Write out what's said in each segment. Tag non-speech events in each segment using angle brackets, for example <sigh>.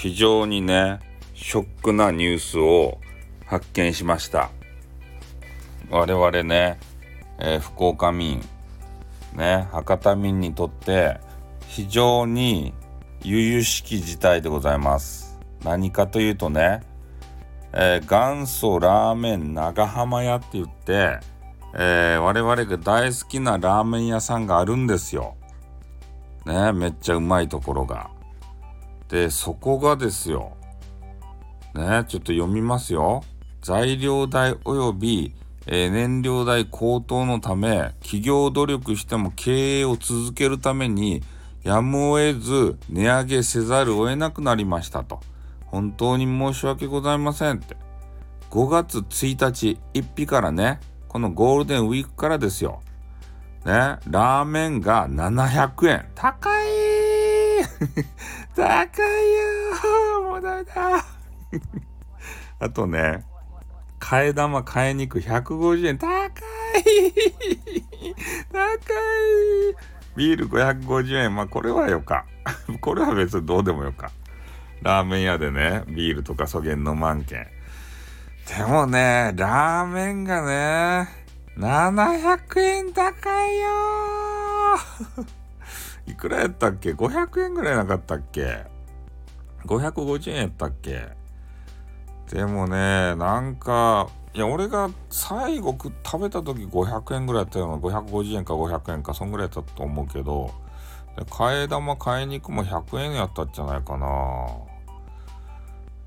非常にねショックなニュースを発見しました。我々ね、えー、福岡民ね博多民にとって非常に由々しき事態でございます。何かというとね、えー、元祖ラーメン長浜屋って言って、えー、我々が大好きなラーメン屋さんがあるんですよ。ねめっちゃうまいところが。でそこがですよ。ねちょっと読みますよ。材料代及び、えー、燃料代高騰のため企業努力しても経営を続けるためにやむを得ず値上げせざるを得なくなりましたと。本当に申し訳ございませんって。5月1日1日からねこのゴールデンウィークからですよ。ねラーメンが700円。高い！<laughs> 高いよもうダメだ。<laughs> あとね替え玉替え肉150円高い！<laughs> 高い！ビール550円まあこれはよか。これは別にどうでもよか。ラーメン屋でねビールとかそげんの満券でもねラーメンがね700円高いよいくらやったっけ ?500 円ぐらいなかったっけ ?550 円やったっけ？でもね、なんか、いや、俺が最後食べた時500円ぐらいやったような、550円か500円か、そんぐらいやったと思うけど、替え玉、替え肉も100円やったんじゃないかな。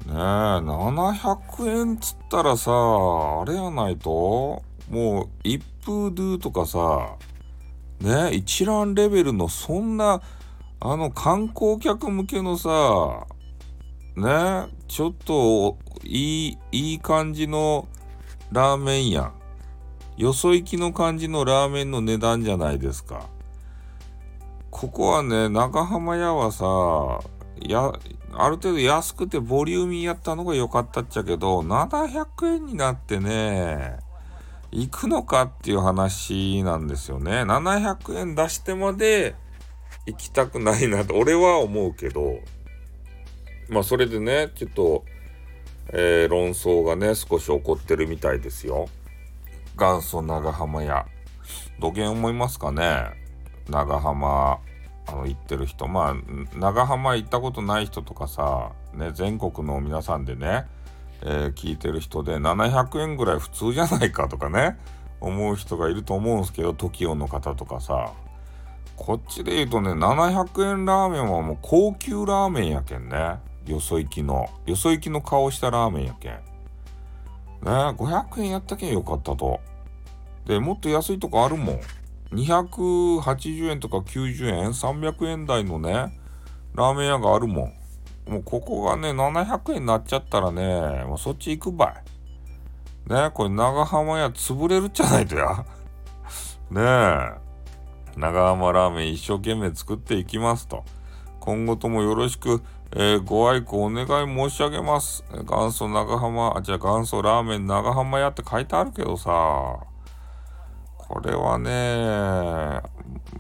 ねえ、700円つったらさ、あれやないと、もう一風ドゥとかさ、ね、一覧レベルのそんな、あの観光客向けのさ、ね、ちょっといい、いい感じのラーメンや。よそ行きの感じのラーメンの値段じゃないですか。ここはね、長浜屋はさ、や、ある程度安くてボリューミーやったのが良かったっちゃけど、700円になってね、行くのかっていう話なんですよね。700円出してまで行きたくないなと、俺は思うけど、まあそれでね、ちょっと、えー、論争がね、少し起こってるみたいですよ。元祖長浜屋。どげん思いますかね長浜、あの、行ってる人。まあ、長浜行ったことない人とかさ、ね、全国の皆さんでね、えー、聞いてる人で700円ぐらい普通じゃないかとかね思う人がいると思うんですけど TOKIO の方とかさこっちで言うとね700円ラーメンはもう高級ラーメンやけんね。よそ行きのよそ行きの顔したラーメンやけん。ね500円やったけんよかったと。でもっと安いとこあるもん。280円とか90円300円台のねラーメン屋があるもん。もうここがね、700円になっちゃったらね、もうそっち行くばい。ねこれ長浜屋潰れるじゃないとや。<laughs> ねえ。長浜ラーメン一生懸命作っていきますと。今後ともよろしく、えー、ご愛顧お願い申し上げます。元祖長浜、あ、じゃあ元祖ラーメン長浜屋って書いてあるけどさ。これはね、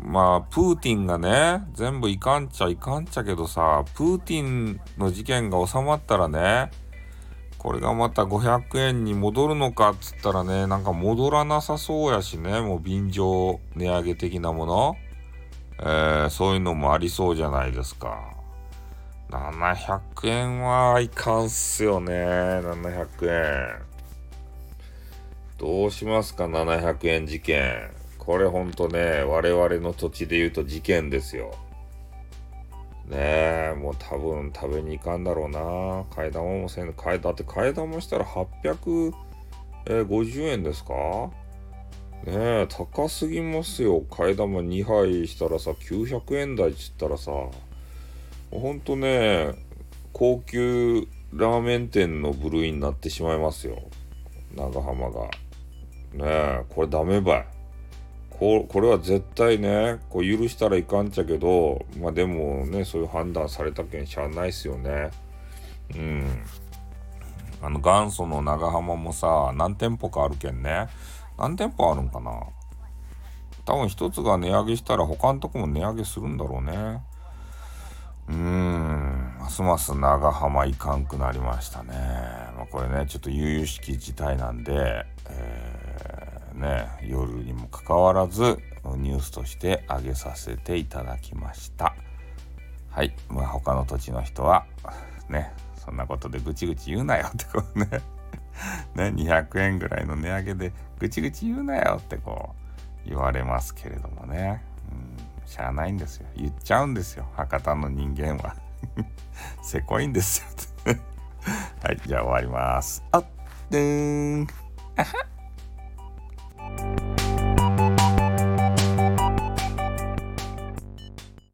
まあ、プーティンがね、全部いかんちゃいかんちゃけどさ、プーティンの事件が収まったらね、これがまた500円に戻るのかっつったらね、なんか戻らなさそうやしね、もう便乗値上げ的なもの、えー、そういうのもありそうじゃないですか。700円はいかんっすよね、700円。どうしますか、700円事件。これほんとね、我々の土地で言うと事件ですよ。ねえ、もう多分食べに行かんだろうな。替え玉もせん、替え、だって替え玉したら850円ですか？ねえ、高すぎますよ。替え玉2杯したらさ、900円台っつったらさ、ほんとね、高級ラーメン店の部類になってしまいますよ。長浜が。ねえ、これダメばい。ここれは絶対ねこう許したらいかんちゃけどまあでもねそういう判断されたけんしゃあないっすよね。うん。あの元祖の長浜もさ何店舗かあるけんね。何店舗あるんかな。多分一つが値上げしたら他のとこも値上げするんだろうね。うん。ますます長浜いかんくなりましたね。まあ、これねちょっと悠々しき事態なんで、え、ね夜にもかかわらずニュースとして上げさせていただきました。はい、まあ、他の土地の人はねそんなことでぐちぐち言うなよってこうね。<laughs> ね200円ぐらいの値上げでぐちぐち言うなよってこう言われますけれどもね、うん、しゃあないんですよ。言っちゃうんですよ。博多の人間は。<laughs> せこいんですよ <laughs> はいじゃあ終わります。あっでーん。あは